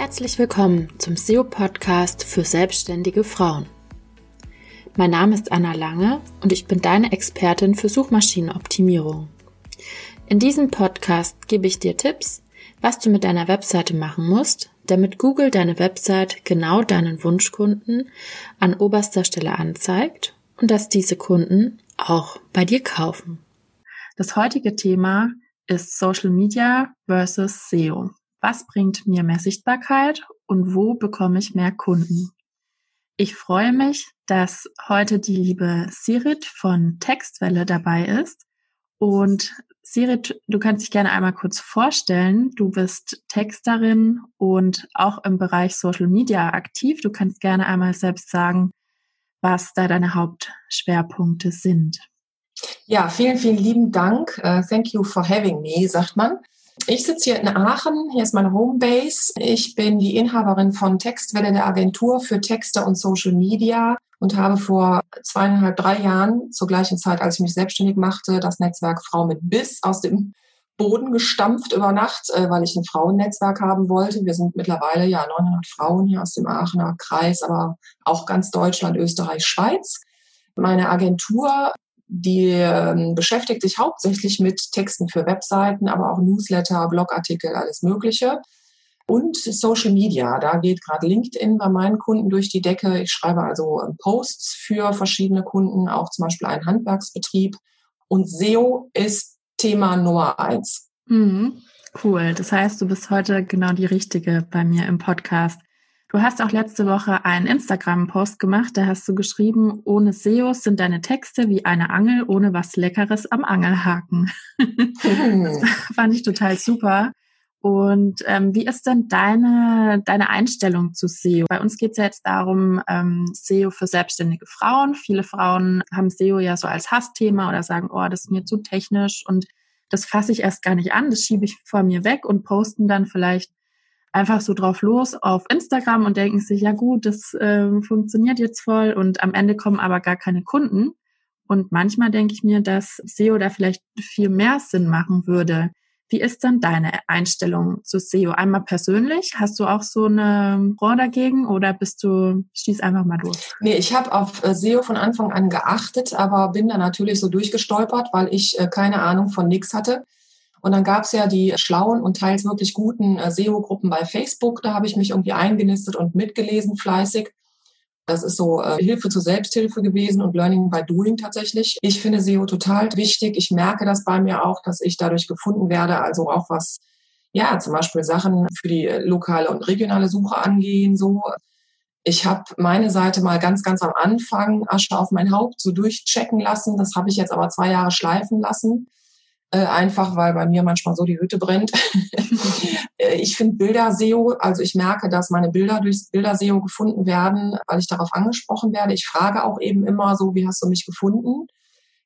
Herzlich willkommen zum SEO-Podcast für selbstständige Frauen. Mein Name ist Anna Lange und ich bin deine Expertin für Suchmaschinenoptimierung. In diesem Podcast gebe ich dir Tipps, was du mit deiner Webseite machen musst, damit Google deine Website genau deinen Wunschkunden an oberster Stelle anzeigt und dass diese Kunden auch bei dir kaufen. Das heutige Thema ist Social Media versus SEO. Was bringt mir mehr Sichtbarkeit und wo bekomme ich mehr Kunden? Ich freue mich, dass heute die liebe Sirit von Textwelle dabei ist. Und Sirit, du kannst dich gerne einmal kurz vorstellen. Du bist Texterin und auch im Bereich Social Media aktiv. Du kannst gerne einmal selbst sagen, was da deine Hauptschwerpunkte sind. Ja, vielen, vielen lieben Dank. Uh, thank you for having me, sagt man. Ich sitze hier in Aachen, hier ist meine Homebase. Ich bin die Inhaberin von Textwelle der Agentur für Texte und Social Media und habe vor zweieinhalb, drei Jahren, zur gleichen Zeit, als ich mich selbstständig machte, das Netzwerk Frau mit Biss aus dem Boden gestampft über Nacht, äh, weil ich ein Frauennetzwerk haben wollte. Wir sind mittlerweile ja 900 Frauen hier aus dem Aachener Kreis, aber auch ganz Deutschland, Österreich, Schweiz. Meine Agentur die ähm, beschäftigt sich hauptsächlich mit Texten für Webseiten, aber auch Newsletter, Blogartikel, alles Mögliche. Und Social Media, da geht gerade LinkedIn bei meinen Kunden durch die Decke. Ich schreibe also ähm, Posts für verschiedene Kunden, auch zum Beispiel einen Handwerksbetrieb. Und SEO ist Thema Nummer eins. Mhm. Cool. Das heißt, du bist heute genau die Richtige bei mir im Podcast. Du hast auch letzte Woche einen Instagram-Post gemacht, da hast du geschrieben, ohne SEOs sind deine Texte wie eine Angel ohne was Leckeres am Angelhaken. das fand ich total super. Und ähm, wie ist denn deine, deine Einstellung zu SEO? Bei uns geht es ja jetzt darum, ähm, SEO für selbstständige Frauen. Viele Frauen haben SEO ja so als Hassthema oder sagen, oh, das ist mir zu technisch und das fasse ich erst gar nicht an, das schiebe ich vor mir weg und posten dann vielleicht einfach so drauf los auf Instagram und denken sich, ja gut, das äh, funktioniert jetzt voll und am Ende kommen aber gar keine Kunden. Und manchmal denke ich mir, dass SEO da vielleicht viel mehr Sinn machen würde. Wie ist dann deine Einstellung zu SEO? Einmal persönlich, hast du auch so eine Rohr dagegen oder bist du, stieß einfach mal durch? Nee, ich habe auf äh, SEO von Anfang an geachtet, aber bin da natürlich so durchgestolpert, weil ich äh, keine Ahnung von nix hatte. Und dann gab es ja die schlauen und teils wirklich guten äh, SEO-Gruppen bei Facebook. Da habe ich mich irgendwie eingenistet und mitgelesen fleißig. Das ist so äh, Hilfe zur Selbsthilfe gewesen und Learning by Doing tatsächlich. Ich finde SEO total wichtig. Ich merke das bei mir auch, dass ich dadurch gefunden werde. Also auch was, ja, zum Beispiel Sachen für die äh, lokale und regionale Suche angehen. So, ich habe meine Seite mal ganz, ganz am Anfang Asche auf mein Haupt so durchchecken lassen. Das habe ich jetzt aber zwei Jahre schleifen lassen äh, einfach weil bei mir manchmal so die Hütte brennt. Äh, ich finde Bilder-SEO, also ich merke, dass meine Bilder durchs Bilder-SEO gefunden werden, weil ich darauf angesprochen werde. Ich frage auch eben immer so, wie hast du mich gefunden?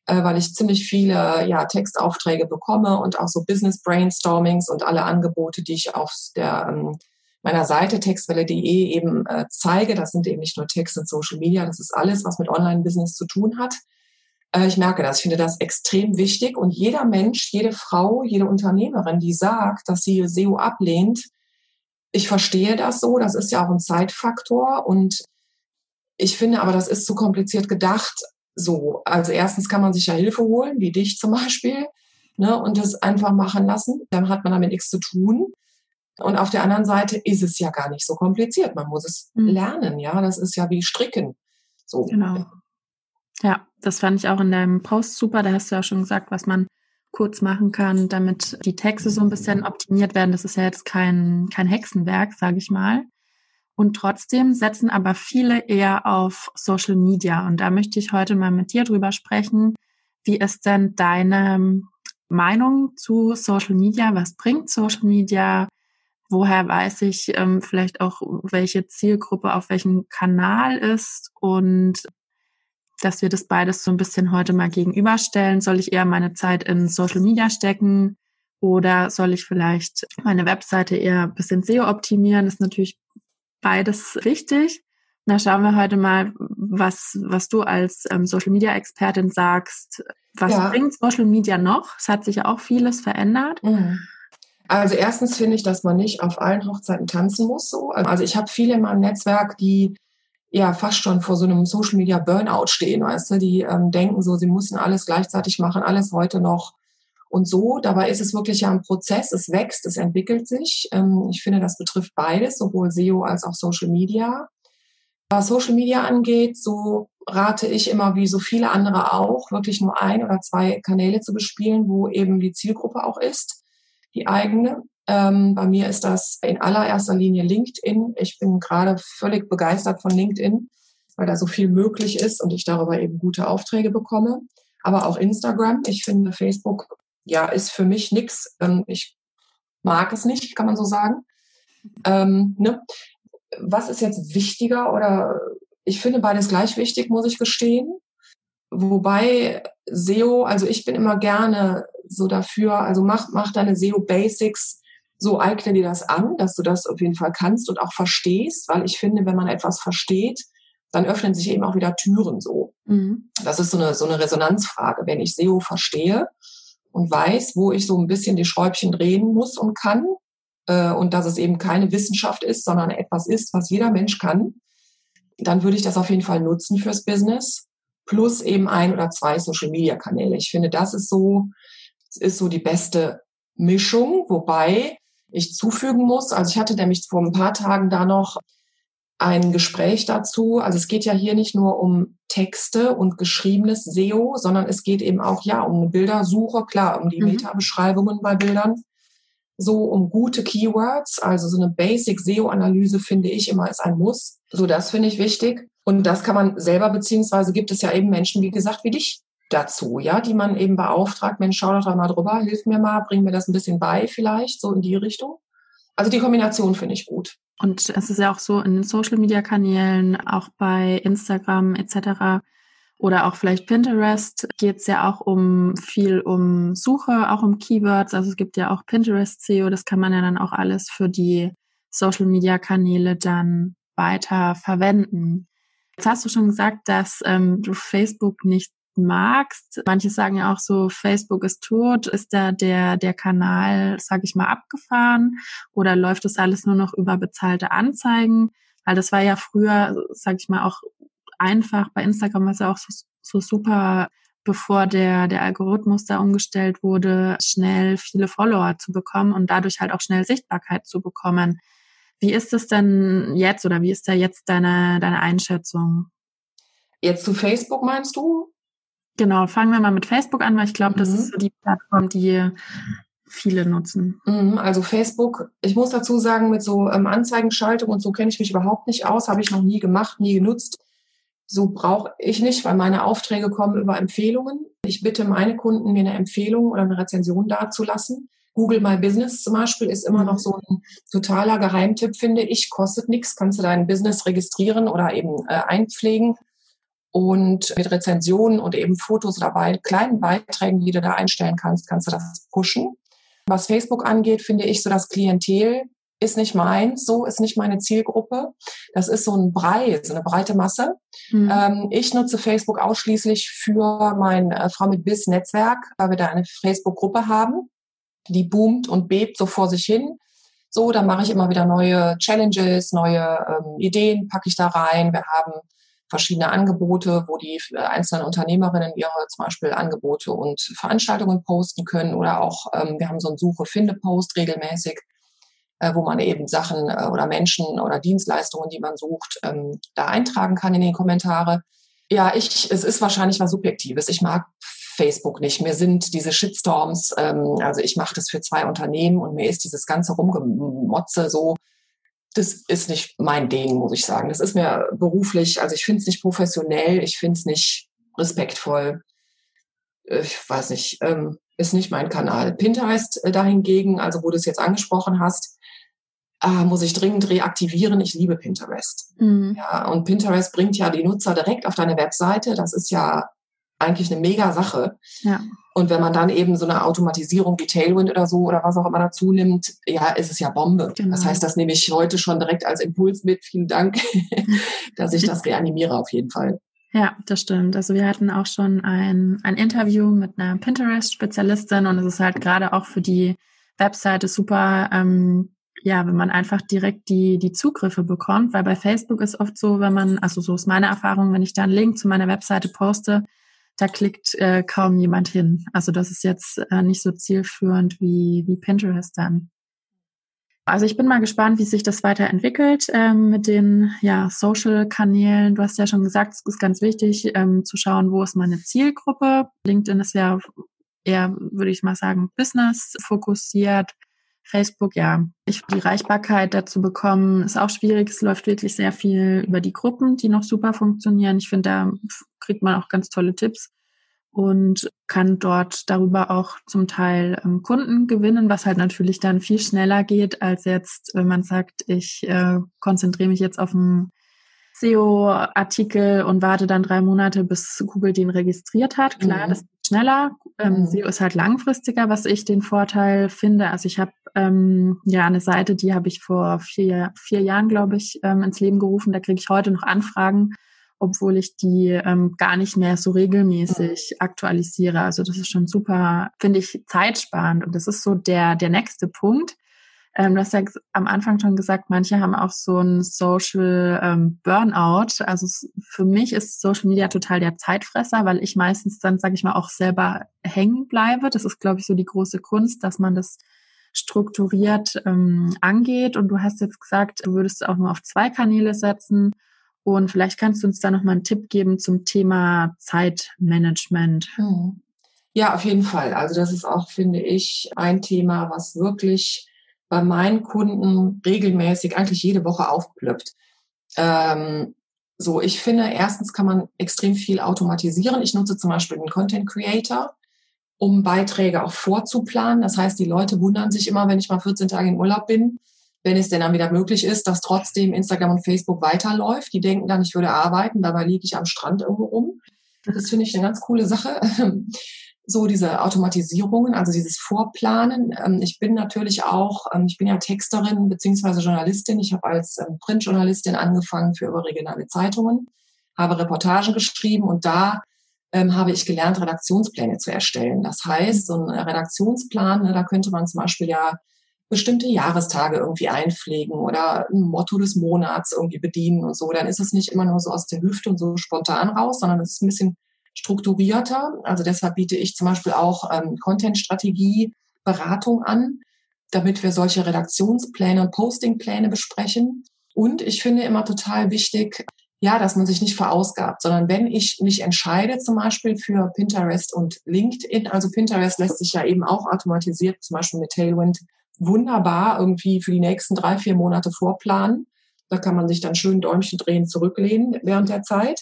Äh, weil ich ziemlich viele ja, Textaufträge bekomme und auch so Business-Brainstormings und alle Angebote, die ich auf der ähm, meiner Seite textwelle.de eben äh, zeige. Das sind eben nicht nur Text und Social Media, das ist alles, was mit Online-Business zu tun hat. Äh, ich merke das, ich finde das extrem wichtig. Und jeder Mensch, jede Frau, jede Unternehmerin, die sagt, dass sie SEO ablehnt, ich verstehe das so, das ist ja auch ein Zeitfaktor. Und ich finde aber, das ist zu kompliziert gedacht so. Also erstens kann man sich ja Hilfe holen, wie dich zum Beispiel, ne, und das einfach machen lassen. Dann hat man damit nichts zu tun. Und auf der anderen Seite ist es ja gar nicht so kompliziert. Man muss es mhm. lernen, ja. Das ist ja wie Stricken. So. Genau. Ja, das fand ich auch in deinem Post super. Da hast du ja schon gesagt, was man kurz machen kann, damit die Texte so ein bisschen optimiert werden. Das ist ja jetzt kein, kein Hexenwerk, sage ich mal. Und trotzdem setzen aber viele eher auf Social Media. Und da möchte ich heute mal mit dir drüber sprechen. Wie ist denn deine Meinung zu Social Media? Was bringt Social Media? Woher weiß ich ähm, vielleicht auch, welche Zielgruppe auf welchem Kanal ist? Und dass wir das beides so ein bisschen heute mal gegenüberstellen. Soll ich eher meine Zeit in Social Media stecken oder soll ich vielleicht meine Webseite eher ein bisschen SEO optimieren? Das ist natürlich beides wichtig. Da schauen wir heute mal, was, was du als ähm, Social Media Expertin sagst. Was ja. bringt Social Media noch? Es hat sich ja auch vieles verändert. Mhm. Also erstens finde ich, dass man nicht auf allen Hochzeiten tanzen muss. So. Also ich habe viele in meinem Netzwerk, die ja fast schon vor so einem Social Media Burnout stehen, weißt du, die ähm, denken so, sie müssen alles gleichzeitig machen, alles heute noch und so. Dabei ist es wirklich ja ein Prozess, es wächst, es entwickelt sich. Ähm, ich finde, das betrifft beides, sowohl SEO als auch Social Media. Was Social Media angeht, so rate ich immer, wie so viele andere auch, wirklich nur ein oder zwei Kanäle zu bespielen, wo eben die Zielgruppe auch ist, die eigene. Ähm, bei mir ist das in allererster Linie LinkedIn. Ich bin gerade völlig begeistert von LinkedIn, weil da so viel möglich ist und ich darüber eben gute Aufträge bekomme. Aber auch Instagram. Ich finde, Facebook ja ist für mich nichts. Ähm, ich mag es nicht, kann man so sagen. Ähm, ne? Was ist jetzt wichtiger oder ich finde beides gleich wichtig, muss ich gestehen. Wobei SEO, also ich bin immer gerne so dafür, also mach, mach deine SEO Basics so eigne dir das an, dass du das auf jeden Fall kannst und auch verstehst, weil ich finde, wenn man etwas versteht, dann öffnen sich eben auch wieder Türen so. Mhm. Das ist so eine, so eine Resonanzfrage. Wenn ich SEO verstehe und weiß, wo ich so ein bisschen die Schräubchen drehen muss und kann, äh, und dass es eben keine Wissenschaft ist, sondern etwas ist, was jeder Mensch kann, dann würde ich das auf jeden Fall nutzen fürs Business. Plus eben ein oder zwei Social Media Kanäle. Ich finde, das ist so, ist so die beste Mischung, wobei ich zufügen muss. Also ich hatte nämlich vor ein paar Tagen da noch ein Gespräch dazu. Also es geht ja hier nicht nur um Texte und geschriebenes SEO, sondern es geht eben auch ja um eine Bildersuche, klar, um die mhm. Meta-Beschreibungen bei Bildern, so um gute Keywords, also so eine Basic SEO-Analyse finde ich immer ist ein Muss. So das finde ich wichtig. Und das kann man selber, beziehungsweise gibt es ja eben Menschen, wie gesagt, wie dich, dazu, ja, die man eben beauftragt, Mensch, schau doch mal drüber, hilf mir mal, bring mir das ein bisschen bei vielleicht, so in die Richtung. Also die Kombination finde ich gut. Und es ist ja auch so in den Social-Media-Kanälen, auch bei Instagram etc. oder auch vielleicht Pinterest geht es ja auch um viel um Suche, auch um Keywords. Also es gibt ja auch Pinterest SEO, das kann man ja dann auch alles für die Social-Media-Kanäle dann weiter verwenden. Jetzt hast du schon gesagt, dass ähm, du Facebook nicht magst. Manche sagen ja auch so, Facebook ist tot. Ist da der, der Kanal, sag ich mal, abgefahren? Oder läuft das alles nur noch über bezahlte Anzeigen? Weil das war ja früher, sag ich mal, auch einfach. Bei Instagram war es ja auch so, so super, bevor der, der Algorithmus da umgestellt wurde, schnell viele Follower zu bekommen und dadurch halt auch schnell Sichtbarkeit zu bekommen. Wie ist es denn jetzt oder wie ist da jetzt deine, deine Einschätzung? Jetzt zu Facebook meinst du? Genau, fangen wir mal mit Facebook an, weil ich glaube, mhm. das ist so die Plattform, die viele nutzen. Mhm, also Facebook, ich muss dazu sagen, mit so ähm, Anzeigenschaltung und so kenne ich mich überhaupt nicht aus, habe ich noch nie gemacht, nie genutzt. So brauche ich nicht, weil meine Aufträge kommen über Empfehlungen. Ich bitte meine Kunden, mir eine Empfehlung oder eine Rezension dazulassen. Google My Business zum Beispiel ist immer noch mhm. so ein totaler Geheimtipp, finde ich. Kostet nichts, kannst du dein Business registrieren oder eben äh, einpflegen und mit Rezensionen und eben Fotos dabei, kleinen Beiträgen, die du da einstellen kannst, kannst du das pushen. Was Facebook angeht, finde ich so das Klientel ist nicht meins, so ist nicht meine Zielgruppe. Das ist so ein Brei, so eine breite Masse. Mhm. Ähm, ich nutze Facebook ausschließlich für mein äh, Frau mit Biss Netzwerk, weil wir da eine Facebook-Gruppe haben, die boomt und bebt so vor sich hin. So, dann mache ich immer wieder neue Challenges, neue ähm, Ideen packe ich da rein. Wir haben verschiedene Angebote, wo die äh, einzelnen Unternehmerinnen ihre zum Beispiel Angebote und Veranstaltungen posten können oder auch ähm, wir haben so einen Suche-Finde-Post regelmäßig, äh, wo man eben Sachen äh, oder Menschen oder Dienstleistungen, die man sucht, ähm, da eintragen kann in die Kommentare. Ja, ich, es ist wahrscheinlich was Subjektives. Ich mag Facebook nicht. Mir sind diese Shitstorms, ähm, also ich mache das für zwei Unternehmen und mir ist dieses ganze Rumgemotze so, das ist nicht mein Ding, muss ich sagen. Das ist mir beruflich, also ich finde es nicht professionell, ich finde es nicht respektvoll. Ich weiß nicht, ähm, ist nicht mein Kanal. Pinterest äh, dahingegen, also wo du es jetzt angesprochen hast, äh, muss ich dringend reaktivieren. Ich liebe Pinterest. Mhm. Ja, und Pinterest bringt ja die Nutzer direkt auf deine Webseite. Das ist ja eigentlich eine mega Sache. Ja. Und wenn man dann eben so eine Automatisierung wie Tailwind oder so oder was auch immer dazu nimmt, ja, ist es ja Bombe. Genau. Das heißt, das nehme ich heute schon direkt als Impuls mit. Vielen Dank, dass ich das reanimiere auf jeden Fall. Ja, das stimmt. Also wir hatten auch schon ein, ein Interview mit einer Pinterest-Spezialistin und es ist halt gerade auch für die Webseite super, ähm, ja, wenn man einfach direkt die, die Zugriffe bekommt, weil bei Facebook ist oft so, wenn man, also so ist meine Erfahrung, wenn ich da einen Link zu meiner Webseite poste, da klickt äh, kaum jemand hin. Also das ist jetzt äh, nicht so zielführend wie, wie Pinterest dann. Also ich bin mal gespannt, wie sich das weiterentwickelt ähm, mit den ja, Social-Kanälen. Du hast ja schon gesagt, es ist ganz wichtig ähm, zu schauen, wo ist meine Zielgruppe. LinkedIn ist ja eher, würde ich mal sagen, Business fokussiert. Facebook, ja, ich die Reichbarkeit dazu bekommen, ist auch schwierig. Es läuft wirklich sehr viel über die Gruppen, die noch super funktionieren. Ich finde, da kriegt man auch ganz tolle Tipps und kann dort darüber auch zum Teil ähm, Kunden gewinnen, was halt natürlich dann viel schneller geht, als jetzt, wenn man sagt, ich äh, konzentriere mich jetzt auf einen SEO-Artikel und warte dann drei Monate, bis Google den registriert hat. Klar, mhm. das geht schneller. Ähm, mhm. SEO ist halt langfristiger, was ich den Vorteil finde. Also ich habe ähm, ja eine Seite, die habe ich vor vier, vier Jahren, glaube ich, ähm, ins Leben gerufen. Da kriege ich heute noch Anfragen obwohl ich die ähm, gar nicht mehr so regelmäßig aktualisiere. Also das ist schon super, finde ich, zeitsparend. Und das ist so der, der nächste Punkt. Ähm, du hast ja am Anfang schon gesagt, manche haben auch so ein Social ähm, Burnout. Also für mich ist Social Media total der Zeitfresser, weil ich meistens dann, sage ich mal, auch selber hängen bleibe. Das ist, glaube ich, so die große Kunst, dass man das strukturiert ähm, angeht. Und du hast jetzt gesagt, du würdest auch nur auf zwei Kanäle setzen. Und vielleicht kannst du uns da nochmal einen Tipp geben zum Thema Zeitmanagement. Hm. Ja, auf jeden Fall. Also das ist auch, finde ich, ein Thema, was wirklich bei meinen Kunden regelmäßig, eigentlich jede Woche aufplöppt. Ähm, so, ich finde, erstens kann man extrem viel automatisieren. Ich nutze zum Beispiel den Content Creator, um Beiträge auch vorzuplanen. Das heißt, die Leute wundern sich immer, wenn ich mal 14 Tage in Urlaub bin, wenn es denn dann wieder möglich ist, dass trotzdem Instagram und Facebook weiterläuft. Die denken dann, ich würde arbeiten, dabei liege ich am Strand irgendwo rum. Das finde ich eine ganz coole Sache. So diese Automatisierungen, also dieses Vorplanen. Ähm, ich bin natürlich auch, ähm, ich bin ja Texterin beziehungsweise Journalistin. Ich habe als ähm, Printjournalistin angefangen für überregionale Zeitungen, habe Reportagen geschrieben und da habe ich gelernt, Redaktionspläne zu erstellen. Das heißt, so ein Redaktionsplan, ne, da könnte man zum Beispiel ja bestimmte Jahrestage irgendwie einpflegen oder ein Motto des Monats irgendwie bedienen und so, dann ist es nicht immer nur so aus der Hüfte und so spontan raus, sondern es ist ein bisschen strukturierter. Also deshalb biete ich zum Beispiel auch ähm, Content-Strategie, Beratung an, damit wir solche Redaktionspläne und Postingpläne besprechen. Und ich finde immer total wichtig, ja, dass man sich nicht verausgabt, sondern wenn ich mich entscheide, zum Beispiel für Pinterest und LinkedIn, also Pinterest lässt sich ja eben auch automatisiert, zum Beispiel mit Tailwind wunderbar irgendwie für die nächsten drei, vier Monate vorplanen. Da kann man sich dann schön Däumchen drehen, zurücklehnen während der Zeit.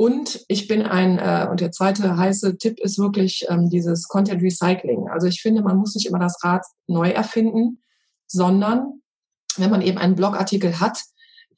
Und ich bin ein, äh, und der zweite heiße Tipp ist wirklich ähm, dieses Content Recycling. Also ich finde, man muss nicht immer das Rad neu erfinden, sondern wenn man eben einen Blogartikel hat,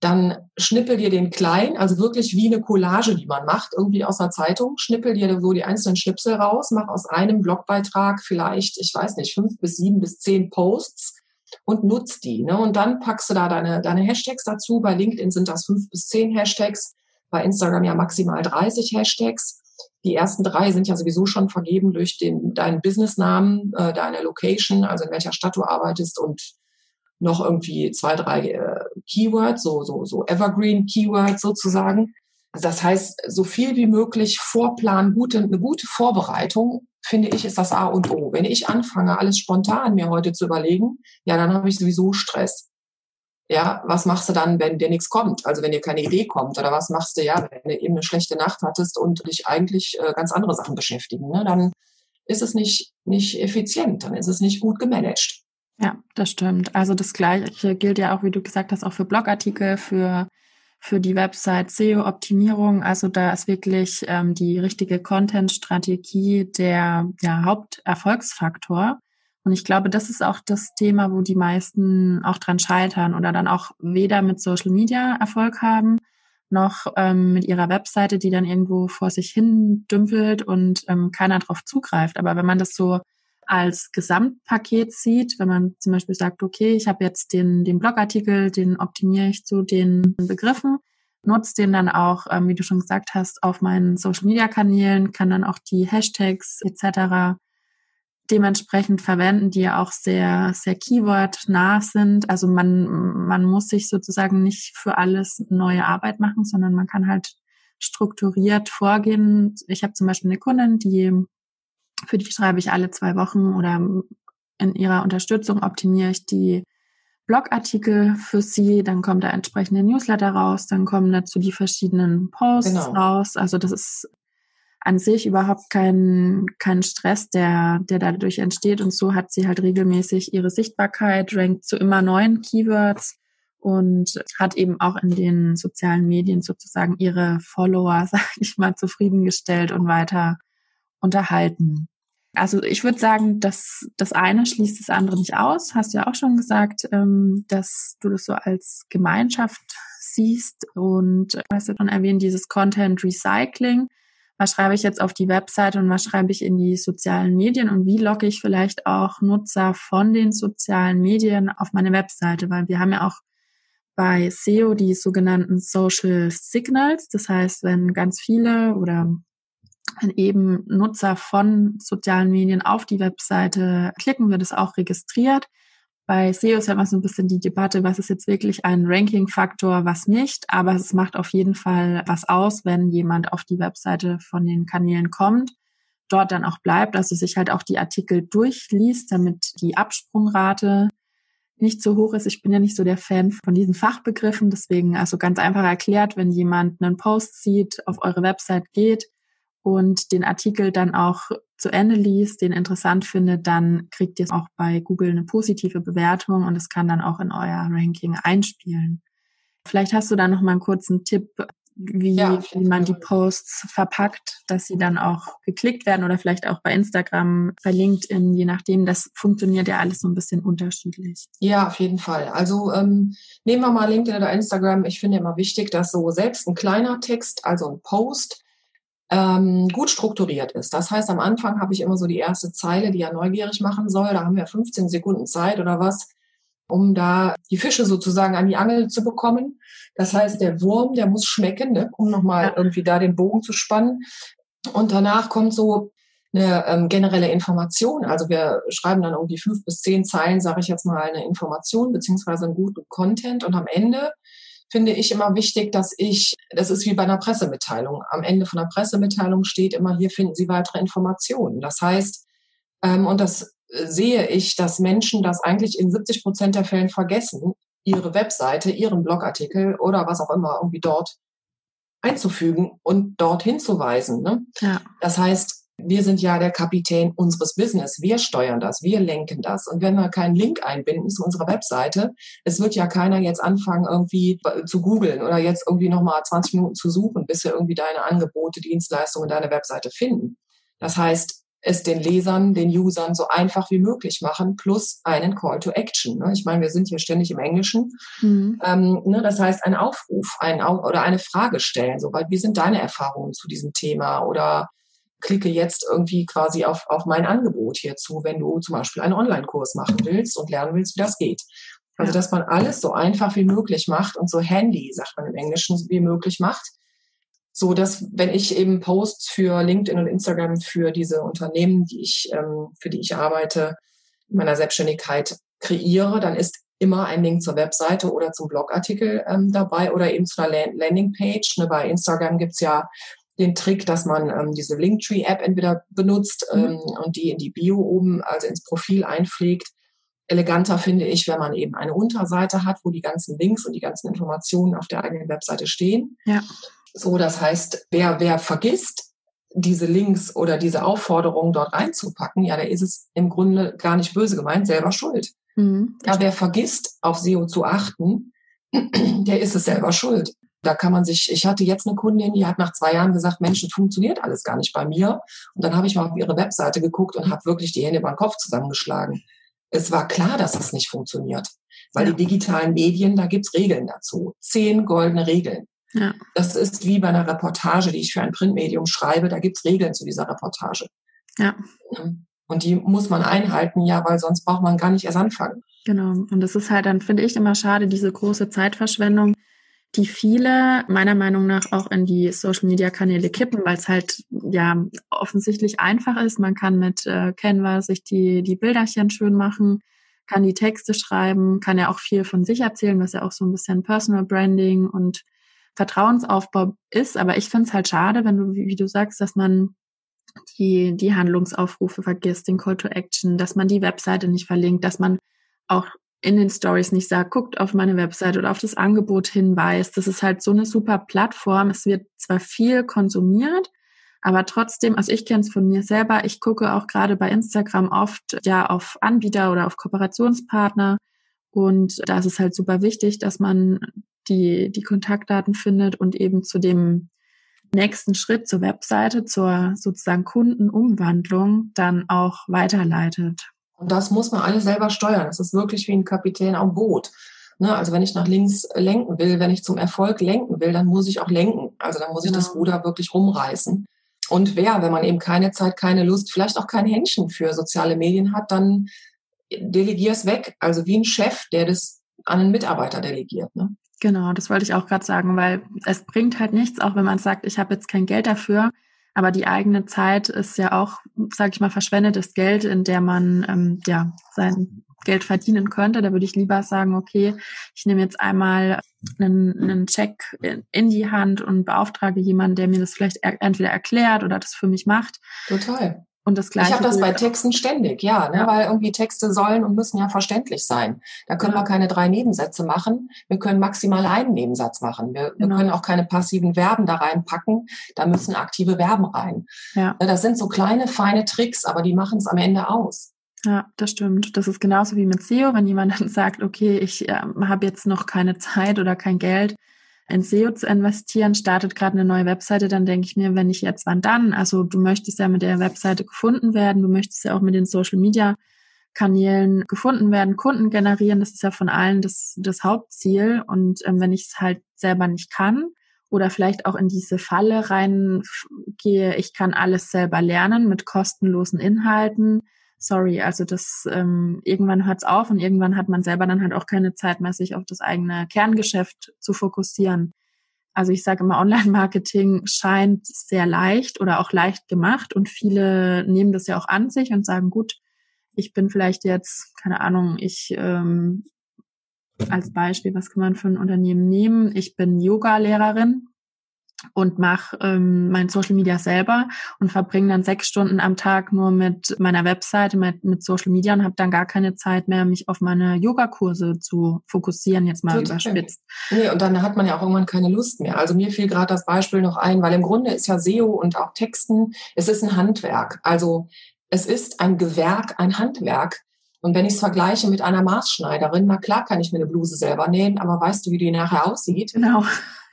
dann schnippel dir den klein, also wirklich wie eine Collage, die man macht, irgendwie aus einer Zeitung, schnippel dir so die einzelnen Schnipsel raus, mach aus einem Blogbeitrag vielleicht, ich weiß nicht, fünf bis sieben bis zehn Posts und nutz die. Ne? Und dann packst du da deine, deine Hashtags dazu. Bei LinkedIn sind das fünf bis zehn Hashtags, bei Instagram ja maximal 30 Hashtags. Die ersten drei sind ja sowieso schon vergeben durch den, deinen Businessnamen, äh, deine Location, also in welcher Stadt du arbeitest und noch irgendwie zwei, drei äh, Keywords, so, so, so Evergreen Keywords sozusagen. Das heißt, so viel wie möglich vorplanen, gute, eine gute Vorbereitung, finde ich, ist das A und O. Wenn ich anfange, alles spontan mir heute zu überlegen, ja, dann habe ich sowieso Stress. Ja, was machst du dann, wenn dir nichts kommt? Also wenn dir keine Idee kommt oder was machst du ja, wenn du eben eine schlechte Nacht hattest und dich eigentlich äh, ganz andere Sachen beschäftigen? Ne? Dann ist es nicht, nicht effizient, dann ist es nicht gut gemanagt. Ja, das stimmt. Also das Gleiche gilt ja auch, wie du gesagt hast, auch für Blogartikel, für, für die Website SEO-Optimierung. Also da ist wirklich ähm, die richtige Content-Strategie der ja, Haupterfolgsfaktor. Und ich glaube, das ist auch das Thema, wo die meisten auch dran scheitern oder dann auch weder mit Social Media Erfolg haben, noch ähm, mit ihrer Webseite, die dann irgendwo vor sich hin dümpelt und ähm, keiner drauf zugreift. Aber wenn man das so als Gesamtpaket sieht, wenn man zum Beispiel sagt, okay, ich habe jetzt den, den Blogartikel, den optimiere ich zu den Begriffen, nutze den dann auch, ähm, wie du schon gesagt hast, auf meinen Social-Media-Kanälen, kann dann auch die Hashtags etc. dementsprechend verwenden, die ja auch sehr, sehr Keyword-nah sind. Also man, man muss sich sozusagen nicht für alles neue Arbeit machen, sondern man kann halt strukturiert vorgehen. Ich habe zum Beispiel eine Kundin, die, für die schreibe ich alle zwei Wochen oder in ihrer Unterstützung optimiere ich die Blogartikel für sie, dann kommt der entsprechende Newsletter raus, dann kommen dazu die verschiedenen Posts genau. raus. Also das ist an sich überhaupt kein, kein Stress, der, der dadurch entsteht. Und so hat sie halt regelmäßig ihre Sichtbarkeit, rankt zu immer neuen Keywords und hat eben auch in den sozialen Medien sozusagen ihre Follower, sag ich mal, zufriedengestellt und weiter unterhalten. Also ich würde sagen, dass das eine schließt das andere nicht aus. Hast du ja auch schon gesagt, ähm, dass du das so als Gemeinschaft siehst und hast du schon erwähnt, dieses Content Recycling. Was schreibe ich jetzt auf die Webseite und was schreibe ich in die sozialen Medien und wie locke ich vielleicht auch Nutzer von den sozialen Medien auf meine Webseite, weil wir haben ja auch bei SEO die sogenannten Social Signals. Das heißt, wenn ganz viele oder wenn eben Nutzer von sozialen Medien auf die Webseite klicken, wird es auch registriert. Bei SEO ist ja immer so ein bisschen die Debatte, was ist jetzt wirklich ein Ranking-Faktor, was nicht. Aber es macht auf jeden Fall was aus, wenn jemand auf die Webseite von den Kanälen kommt, dort dann auch bleibt, also sich halt auch die Artikel durchliest, damit die Absprungrate nicht so hoch ist. Ich bin ja nicht so der Fan von diesen Fachbegriffen. Deswegen also ganz einfach erklärt, wenn jemand einen Post sieht, auf eure Website geht, und den Artikel dann auch zu Ende liest, den interessant findet, dann kriegt ihr auch bei Google eine positive Bewertung und es kann dann auch in euer Ranking einspielen. Vielleicht hast du da noch mal einen kurzen Tipp, wie, ja, wie man die Posts verpackt, dass sie dann auch geklickt werden oder vielleicht auch bei Instagram, bei LinkedIn, je nachdem. Das funktioniert ja alles so ein bisschen unterschiedlich. Ja, auf jeden Fall. Also ähm, nehmen wir mal LinkedIn oder Instagram. Ich finde immer wichtig, dass so selbst ein kleiner Text, also ein Post, ähm, gut strukturiert ist. Das heißt, am Anfang habe ich immer so die erste Zeile, die ja neugierig machen soll. Da haben wir 15 Sekunden Zeit oder was, um da die Fische sozusagen an die Angel zu bekommen. Das heißt, der Wurm, der muss schmecken, ne, um nochmal irgendwie da den Bogen zu spannen. Und danach kommt so eine ähm, generelle Information. Also wir schreiben dann irgendwie fünf bis zehn Zeilen, sage ich jetzt mal, eine Information beziehungsweise einen guten Content. Und am Ende finde ich immer wichtig, dass ich, das ist wie bei einer Pressemitteilung. Am Ende von einer Pressemitteilung steht immer, hier finden Sie weitere Informationen. Das heißt, ähm, und das äh, sehe ich, dass Menschen das eigentlich in 70 Prozent der Fällen vergessen, ihre Webseite, ihren Blogartikel oder was auch immer irgendwie dort einzufügen und dort hinzuweisen. Ne? Ja. Das heißt, wir sind ja der Kapitän unseres Business. Wir steuern das, wir lenken das. Und wenn wir keinen Link einbinden zu unserer Webseite, es wird ja keiner jetzt anfangen, irgendwie zu googeln oder jetzt irgendwie nochmal 20 Minuten zu suchen, bis wir irgendwie deine Angebote, Dienstleistungen, deine Webseite finden. Das heißt, es den Lesern, den Usern so einfach wie möglich machen, plus einen Call to Action. Ne? Ich meine, wir sind hier ständig im Englischen. Mhm. Ähm, ne, das heißt, ein Aufruf ein, oder eine Frage stellen. So, wie sind deine Erfahrungen zu diesem Thema? Oder klicke jetzt irgendwie quasi auf, auf mein Angebot hierzu, wenn du zum Beispiel einen Online-Kurs machen willst und lernen willst, wie das geht. Also, dass man alles so einfach wie möglich macht und so handy, sagt man im Englischen, wie möglich macht. So dass, wenn ich eben Posts für LinkedIn und Instagram für diese Unternehmen, die ich, ähm, für die ich arbeite, in meiner Selbstständigkeit kreiere, dann ist immer ein Link zur Webseite oder zum Blogartikel ähm, dabei oder eben zu einer Landingpage. Ne, bei Instagram gibt's ja den Trick, dass man ähm, diese Linktree-App entweder benutzt mhm. ähm, und die in die Bio oben, also ins Profil einpflegt. Eleganter finde ich, wenn man eben eine Unterseite hat, wo die ganzen Links und die ganzen Informationen auf der eigenen Webseite stehen. Ja. So, das heißt, wer, wer vergisst, diese Links oder diese Aufforderungen dort reinzupacken, ja, der ist es im Grunde gar nicht böse gemeint, selber schuld. Mhm. Ja, wer vergisst, auf SEO zu achten, der ist es selber schuld. Da kann man sich, ich hatte jetzt eine Kundin, die hat nach zwei Jahren gesagt, Mensch, das funktioniert alles gar nicht bei mir. Und dann habe ich mal auf ihre Webseite geguckt und habe wirklich die Hände über den Kopf zusammengeschlagen. Es war klar, dass das nicht funktioniert. Weil ja. die digitalen Medien, da gibt's Regeln dazu. Zehn goldene Regeln. Ja. Das ist wie bei einer Reportage, die ich für ein Printmedium schreibe. Da gibt's Regeln zu dieser Reportage. Ja. Und die muss man einhalten, ja, weil sonst braucht man gar nicht erst anfangen. Genau. Und das ist halt dann, finde ich, immer schade, diese große Zeitverschwendung die viele meiner Meinung nach auch in die Social-Media-Kanäle kippen, weil es halt ja offensichtlich einfach ist. Man kann mit äh, Canva sich die, die Bilderchen schön machen, kann die Texte schreiben, kann ja auch viel von sich erzählen, was ja auch so ein bisschen Personal Branding und Vertrauensaufbau ist. Aber ich finde es halt schade, wenn du, wie, du sagst, dass man die, die Handlungsaufrufe vergisst, den Call to Action, dass man die Webseite nicht verlinkt, dass man auch in den Stories nicht sagt, guckt auf meine Website oder auf das Angebot hinweist. Das ist halt so eine super Plattform. Es wird zwar viel konsumiert, aber trotzdem, also ich kenne es von mir selber, ich gucke auch gerade bei Instagram oft ja auf Anbieter oder auf Kooperationspartner. Und da ist es halt super wichtig, dass man die, die Kontaktdaten findet und eben zu dem nächsten Schritt zur Webseite, zur sozusagen Kundenumwandlung dann auch weiterleitet. Und das muss man alles selber steuern. Das ist wirklich wie ein Kapitän am Boot. Ne? Also wenn ich nach links lenken will, wenn ich zum Erfolg lenken will, dann muss ich auch lenken. Also dann muss ich das genau. Ruder wirklich rumreißen. Und wer, wenn man eben keine Zeit, keine Lust, vielleicht auch kein Händchen für soziale Medien hat, dann delegier es weg. Also wie ein Chef, der das an einen Mitarbeiter delegiert. Ne? Genau, das wollte ich auch gerade sagen, weil es bringt halt nichts, auch wenn man sagt, ich habe jetzt kein Geld dafür, aber die eigene Zeit ist ja auch, sage ich mal, verschwendetes Geld, in der man ähm, ja sein Geld verdienen könnte. Da würde ich lieber sagen, okay, ich nehme jetzt einmal einen, einen Check in, die Hand und beauftrage jemanden, der mir das vielleicht er, entweder erklärt oder das für mich macht. Total. Und das Gleiche. Ich habe das bei Texten ständig, ja, ne, ja, weil irgendwie Texte sollen und müssen ja verständlich sein. Da können ja. wir keine drei Nebensätze machen. Wir können maximal einen Nebensatz machen. Wir, genau. wir können auch keine passiven Verben da reinpacken. Da müssen aktive Verben rein. Ja. Ne, das sind so kleine, feine Tricks, aber die machen es am Ende aus. Ja, das stimmt. Das ist genauso wie mit SEO, wenn jemand dann sagt, okay, ich äh, habe jetzt noch keine Zeit oder kein Geld, in SEO zu investieren, startet gerade eine neue Webseite, dann denke ich mir, wenn nicht jetzt, wann dann? Also du möchtest ja mit der Webseite gefunden werden, du möchtest ja auch mit den Social Media Kanälen gefunden werden, Kunden generieren, das ist ja von allen das, das Hauptziel. Und ähm, wenn ich es halt selber nicht kann oder vielleicht auch in diese Falle reingehe, ich kann alles selber lernen mit kostenlosen Inhalten, sorry, also das ähm, irgendwann hört's auf und irgendwann hat man selber dann halt auch keine Zeit mehr, sich auf das eigene Kerngeschäft zu fokussieren. Also ich sage immer, Online-Marketing scheint sehr leicht oder auch leicht gemacht und viele nehmen das ja auch an sich und sagen, gut, ich bin vielleicht jetzt, keine Ahnung, ich ähm, als Beispiel, was kann man für ein Unternehmen nehmen? Ich bin Yoga-Lehrerin und mache ähm, mein Social Media selber und verbringe dann sechs Stunden am Tag nur mit meiner Webseite, mit, mit Social Media und habe dann gar keine Zeit mehr, mich auf meine Yogakurse zu fokussieren, jetzt mal Total. überspitzt. Nee, und dann hat man ja auch irgendwann keine Lust mehr. Also mir fiel gerade das Beispiel noch ein, weil im Grunde ist ja SEO und auch Texten, es ist ein Handwerk. Also es ist ein Gewerk, ein Handwerk. Und wenn ich es vergleiche mit einer Maßschneiderin, na klar kann ich mir eine Bluse selber nähen, aber weißt du, wie die nachher aussieht? Genau.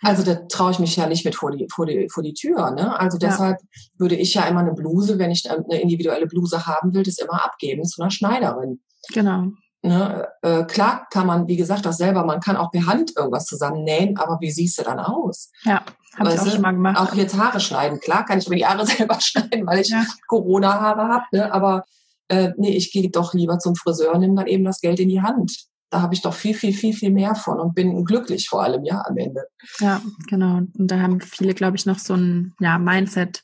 Also da traue ich mich ja nicht mit vor die, vor die, vor die Tür. Ne? Also deshalb ja. würde ich ja immer eine Bluse, wenn ich eine individuelle Bluse haben will, das immer abgeben zu einer Schneiderin. Genau. Ne? Äh, klar kann man, wie gesagt, das selber, man kann auch per Hand irgendwas zusammennähen, aber wie siehst du dann aus? Ja, habe ich auch schon mal gemacht. Auch jetzt Haare schneiden. Klar kann ich mir die Haare selber schneiden, weil ich ja. Corona-Haare habe, ne? aber äh, nee, ich gehe doch lieber zum Friseur, nimm dann eben das Geld in die Hand. Da habe ich doch viel, viel, viel, viel mehr von und bin glücklich vor allem, ja, am Ende. Ja, genau. Und da haben viele, glaube ich, noch so ein ja, Mindset,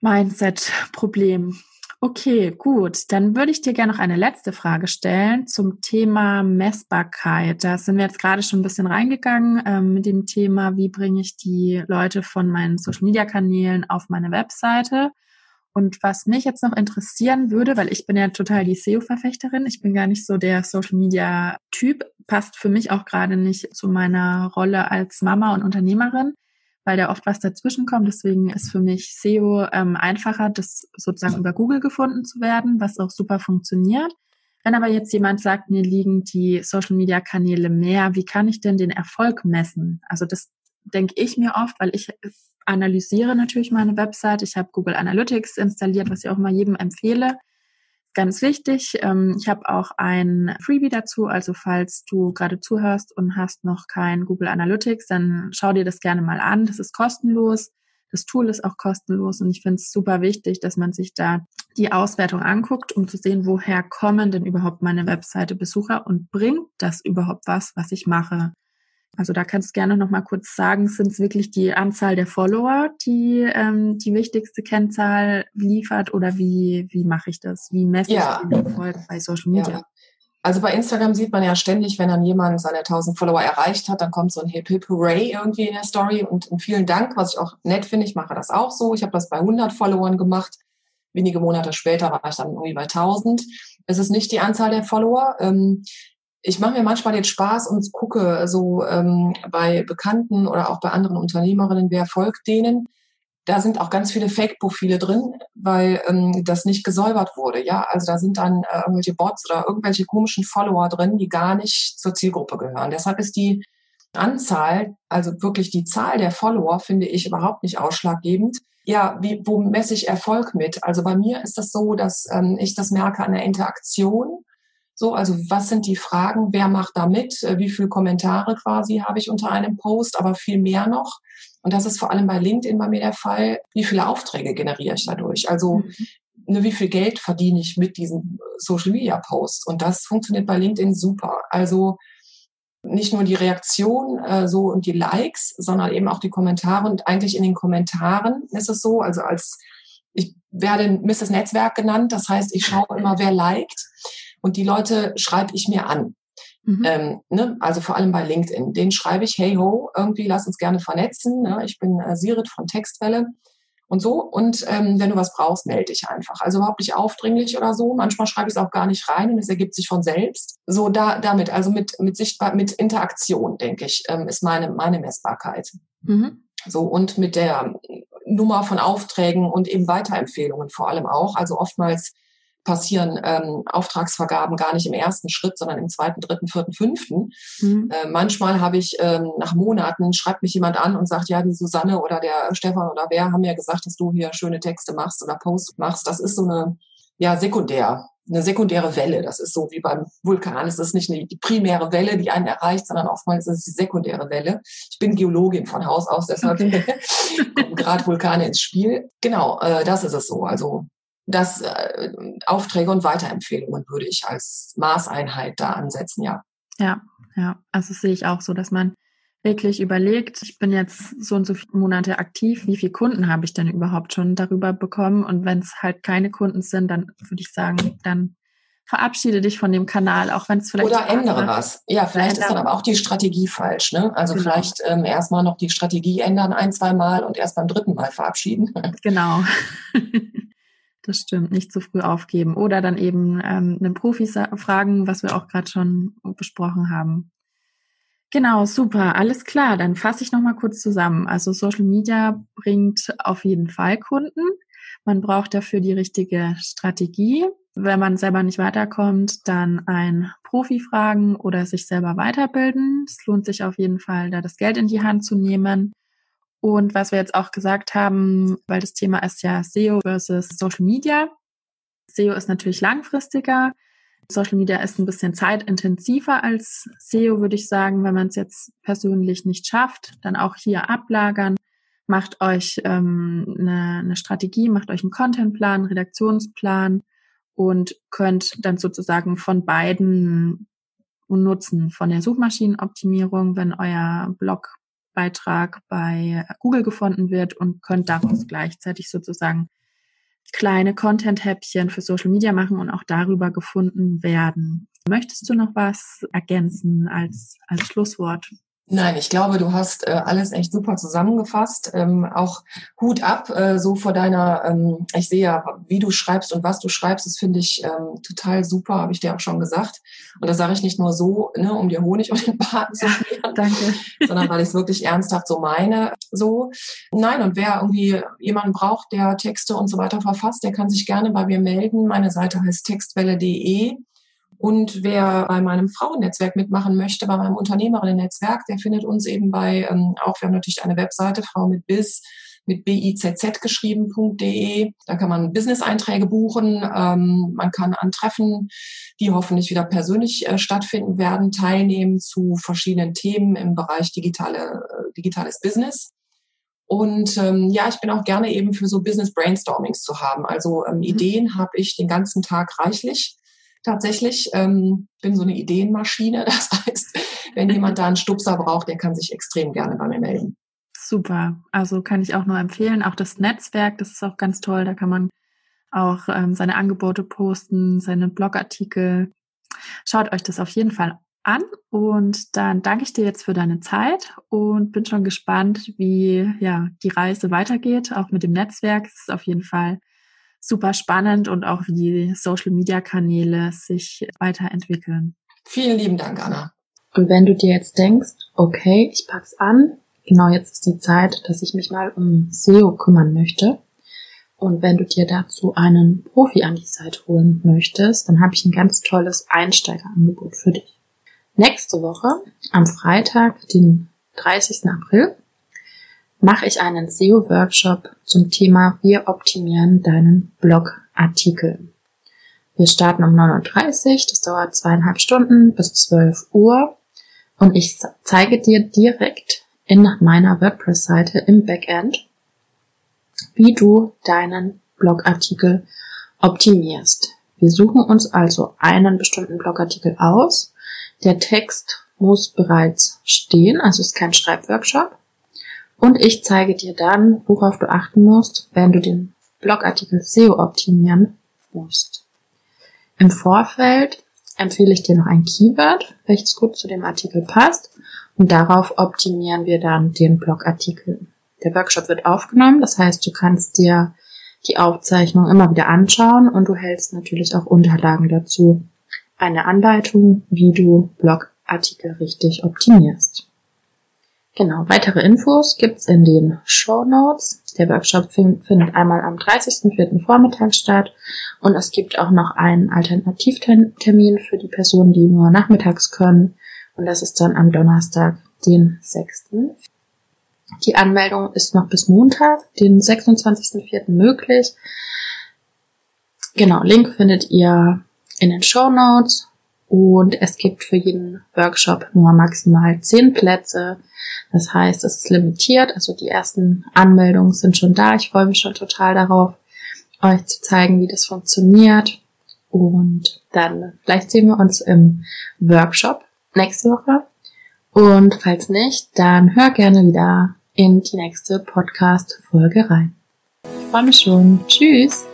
Mindset-Problem. Okay, gut. Dann würde ich dir gerne noch eine letzte Frage stellen zum Thema Messbarkeit. Da sind wir jetzt gerade schon ein bisschen reingegangen ähm, mit dem Thema, wie bringe ich die Leute von meinen Social-Media-Kanälen auf meine Webseite. Und was mich jetzt noch interessieren würde, weil ich bin ja total die SEO-Verfechterin, ich bin gar nicht so der Social-Media-Typ, passt für mich auch gerade nicht zu meiner Rolle als Mama und Unternehmerin, weil da oft was dazwischen kommt. Deswegen ist für mich SEO ähm, einfacher, das sozusagen über Google gefunden zu werden, was auch super funktioniert. Wenn aber jetzt jemand sagt, mir liegen die Social-Media-Kanäle mehr, wie kann ich denn den Erfolg messen? Also das denke ich mir oft, weil ich analysiere natürlich meine Website. Ich habe Google Analytics installiert, was ich auch mal jedem empfehle. Ganz wichtig, ähm, ich habe auch ein Freebie dazu, also falls du gerade zuhörst und hast noch kein Google Analytics, dann schau dir das gerne mal an. Das ist kostenlos. Das Tool ist auch kostenlos und ich finde es super wichtig, dass man sich da die Auswertung anguckt, um zu sehen, woher kommen denn überhaupt meine Webseite Besucher und bringt das überhaupt was, was ich mache. Also da kannst du gerne noch mal kurz sagen, sind es wirklich die Anzahl der Follower, die ähm, die wichtigste Kennzahl liefert oder wie, wie mache ich das? Wie messe ja. ich den Erfolg bei Social Media? Ja. Also bei Instagram sieht man ja ständig, wenn dann jemand seine 1000 Follower erreicht hat, dann kommt so ein Hip Hip Hooray irgendwie in der Story und, und vielen Dank, was ich auch nett finde. Ich mache das auch so. Ich habe das bei 100 Followern gemacht. Wenige Monate später war ich dann irgendwie bei 1000. Es ist nicht die Anzahl der Follower. Ähm, ich mache mir manchmal den Spaß und gucke so ähm, bei Bekannten oder auch bei anderen Unternehmerinnen, wer folgt denen. Da sind auch ganz viele Fake-Profile drin, weil ähm, das nicht gesäubert wurde. Ja, also da sind dann äh, irgendwelche Bots oder irgendwelche komischen Follower drin, die gar nicht zur Zielgruppe gehören. Deshalb ist die Anzahl, also wirklich die Zahl der Follower, finde ich überhaupt nicht ausschlaggebend. Ja, wie, wo messe ich Erfolg mit? Also bei mir ist das so, dass ähm, ich das merke an der Interaktion so, also was sind die Fragen? Wer macht da mit? Äh, wie viele Kommentare quasi habe ich unter einem Post, aber viel mehr noch? Und das ist vor allem bei LinkedIn bei mir der Fall. Wie viele Aufträge generiere ich dadurch? Also mhm. ne, wie viel Geld verdiene ich mit diesen Social Media Posts? Und das funktioniert bei LinkedIn super. Also nicht nur die Reaktion äh, so und die Likes, sondern eben auch die Kommentare. Und eigentlich in den Kommentaren ist es so, also als ich werde Mrs. Netzwerk genannt, das heißt, ich schaue immer, wer liked. Und die Leute schreibe ich mir an. Mhm. Ähm, ne? Also vor allem bei LinkedIn. Den schreibe ich, hey ho, irgendwie lass uns gerne vernetzen. Ne? Ich bin äh, Sirit von Textwelle und so. Und ähm, wenn du was brauchst, melde dich einfach. Also überhaupt nicht aufdringlich oder so. Manchmal schreibe ich es auch gar nicht rein und es ergibt sich von selbst. So da damit, also mit mit sichtbar, mit Interaktion, denke ich, ähm, ist meine meine Messbarkeit. Mhm. So und mit der Nummer von Aufträgen und eben Weiterempfehlungen vor allem auch. Also oftmals passieren ähm, Auftragsvergaben gar nicht im ersten Schritt, sondern im zweiten, dritten, vierten, fünften. Mhm. Äh, manchmal habe ich ähm, nach Monaten, schreibt mich jemand an und sagt, ja, die Susanne oder der Stefan oder wer haben ja gesagt, dass du hier schöne Texte machst oder Posts machst. Das ist so eine, ja, sekundär, eine sekundäre Welle. Das ist so wie beim Vulkan. Es ist nicht eine, die primäre Welle, die einen erreicht, sondern oftmals ist es die sekundäre Welle. Ich bin Geologin von Haus aus, deshalb okay. kommen gerade Vulkane ins Spiel. Genau, äh, das ist es so. Also das äh, Aufträge und Weiterempfehlungen würde ich als Maßeinheit da ansetzen, ja. Ja, ja. Also das sehe ich auch so, dass man wirklich überlegt, ich bin jetzt so und so viele Monate aktiv, wie viele Kunden habe ich denn überhaupt schon darüber bekommen? Und wenn es halt keine Kunden sind, dann würde ich sagen, dann verabschiede dich von dem Kanal, auch wenn es vielleicht. Oder ändere was. Ja, vielleicht ist dann aber auch die Strategie falsch. Ne? Also genau. vielleicht ähm, erstmal noch die Strategie ändern ein, zwei Mal und erst beim dritten Mal verabschieden. Genau. Das stimmt, nicht zu früh aufgeben. Oder dann eben ähm, einen Profi fragen, was wir auch gerade schon besprochen haben. Genau, super, alles klar. Dann fasse ich nochmal kurz zusammen. Also Social Media bringt auf jeden Fall Kunden. Man braucht dafür die richtige Strategie. Wenn man selber nicht weiterkommt, dann ein Profi fragen oder sich selber weiterbilden. Es lohnt sich auf jeden Fall, da das Geld in die Hand zu nehmen. Und was wir jetzt auch gesagt haben, weil das Thema ist ja SEO versus Social Media. SEO ist natürlich langfristiger. Social Media ist ein bisschen zeitintensiver als SEO, würde ich sagen. Wenn man es jetzt persönlich nicht schafft, dann auch hier ablagern. Macht euch ähm, eine, eine Strategie, macht euch einen Contentplan, Redaktionsplan und könnt dann sozusagen von beiden nutzen. Von der Suchmaschinenoptimierung, wenn euer Blog Beitrag bei Google gefunden wird und könnt daraus gleichzeitig sozusagen kleine Content-Häppchen für Social Media machen und auch darüber gefunden werden. Möchtest du noch was ergänzen als, als Schlusswort? Nein, ich glaube, du hast äh, alles echt super zusammengefasst. Ähm, auch Hut ab, äh, so vor deiner, ähm, ich sehe ja, wie du schreibst und was du schreibst, das finde ich ähm, total super, habe ich dir auch schon gesagt. Und das sage ich nicht nur so, ne, um dir Honig um den Bart zu schmieren, Danke. sondern weil ich es wirklich ernsthaft so meine. So, nein, und wer irgendwie jemanden braucht, der Texte und so weiter verfasst, der kann sich gerne bei mir melden. Meine Seite heißt textwelle.de. Und wer bei meinem Frauennetzwerk mitmachen möchte, bei meinem Unternehmerinnen-Netzwerk, der findet uns eben bei, ähm, auch wir haben natürlich eine Webseite, Frau mit Biz, mit bizz geschrieben.de. Da kann man Business-Einträge buchen. Ähm, man kann an Treffen, die hoffentlich wieder persönlich äh, stattfinden werden, teilnehmen zu verschiedenen Themen im Bereich digitale, äh, digitales Business. Und ähm, ja, ich bin auch gerne eben für so Business Brainstormings zu haben. Also ähm, mhm. Ideen habe ich den ganzen Tag reichlich tatsächlich. Ähm, bin so eine Ideenmaschine. Das heißt, wenn jemand da einen Stupser braucht, der kann sich extrem gerne bei mir melden. Super. Also kann ich auch nur empfehlen. Auch das Netzwerk, das ist auch ganz toll. Da kann man auch ähm, seine Angebote posten, seine Blogartikel. Schaut euch das auf jeden Fall an und dann danke ich dir jetzt für deine Zeit und bin schon gespannt, wie ja die Reise weitergeht, auch mit dem Netzwerk. Es ist auf jeden Fall super spannend und auch wie die Social Media Kanäle sich weiterentwickeln. Vielen lieben Dank, Anna. Und wenn du dir jetzt denkst, okay, ich pack's an, genau jetzt ist die Zeit, dass ich mich mal um SEO kümmern möchte. Und wenn du dir dazu einen Profi an die Seite holen möchtest, dann habe ich ein ganz tolles Einsteigerangebot für dich. Nächste Woche, am Freitag, den 30. April, mache ich einen SEO-Workshop zum Thema Wir optimieren deinen Blogartikel. Wir starten um 9.30 Uhr, das dauert zweieinhalb Stunden bis 12 Uhr und ich zeige dir direkt in meiner WordPress-Seite im Backend, wie du deinen Blogartikel optimierst. Wir suchen uns also einen bestimmten Blogartikel aus. Der Text muss bereits stehen, also ist kein Schreibworkshop. Und ich zeige dir dann, worauf du achten musst, wenn du den Blogartikel SEO optimieren musst. Im Vorfeld empfehle ich dir noch ein Keyword, welches gut zu dem Artikel passt und darauf optimieren wir dann den Blogartikel. Der Workshop wird aufgenommen, das heißt, du kannst dir die Aufzeichnung immer wieder anschauen und du hältst natürlich auch Unterlagen dazu. Eine Anleitung, wie du Blogartikel richtig optimierst. Genau, weitere Infos gibt's in den Show Notes. Der Workshop findet einmal am 30.04. Vormittag statt und es gibt auch noch einen Alternativtermin für die Personen, die nur nachmittags können. Und das ist dann am Donnerstag, den 6. Die Anmeldung ist noch bis Montag, den 26.04. möglich. Genau, Link findet ihr in den Show Notes und es gibt für jeden Workshop nur maximal 10 Plätze. Das heißt, es ist limitiert, also die ersten Anmeldungen sind schon da. Ich freue mich schon total darauf, euch zu zeigen, wie das funktioniert. Und dann vielleicht sehen wir uns im Workshop nächste Woche. Und falls nicht, dann hör gerne wieder in die nächste Podcast-Folge rein. Ich freue mich schon. Tschüss!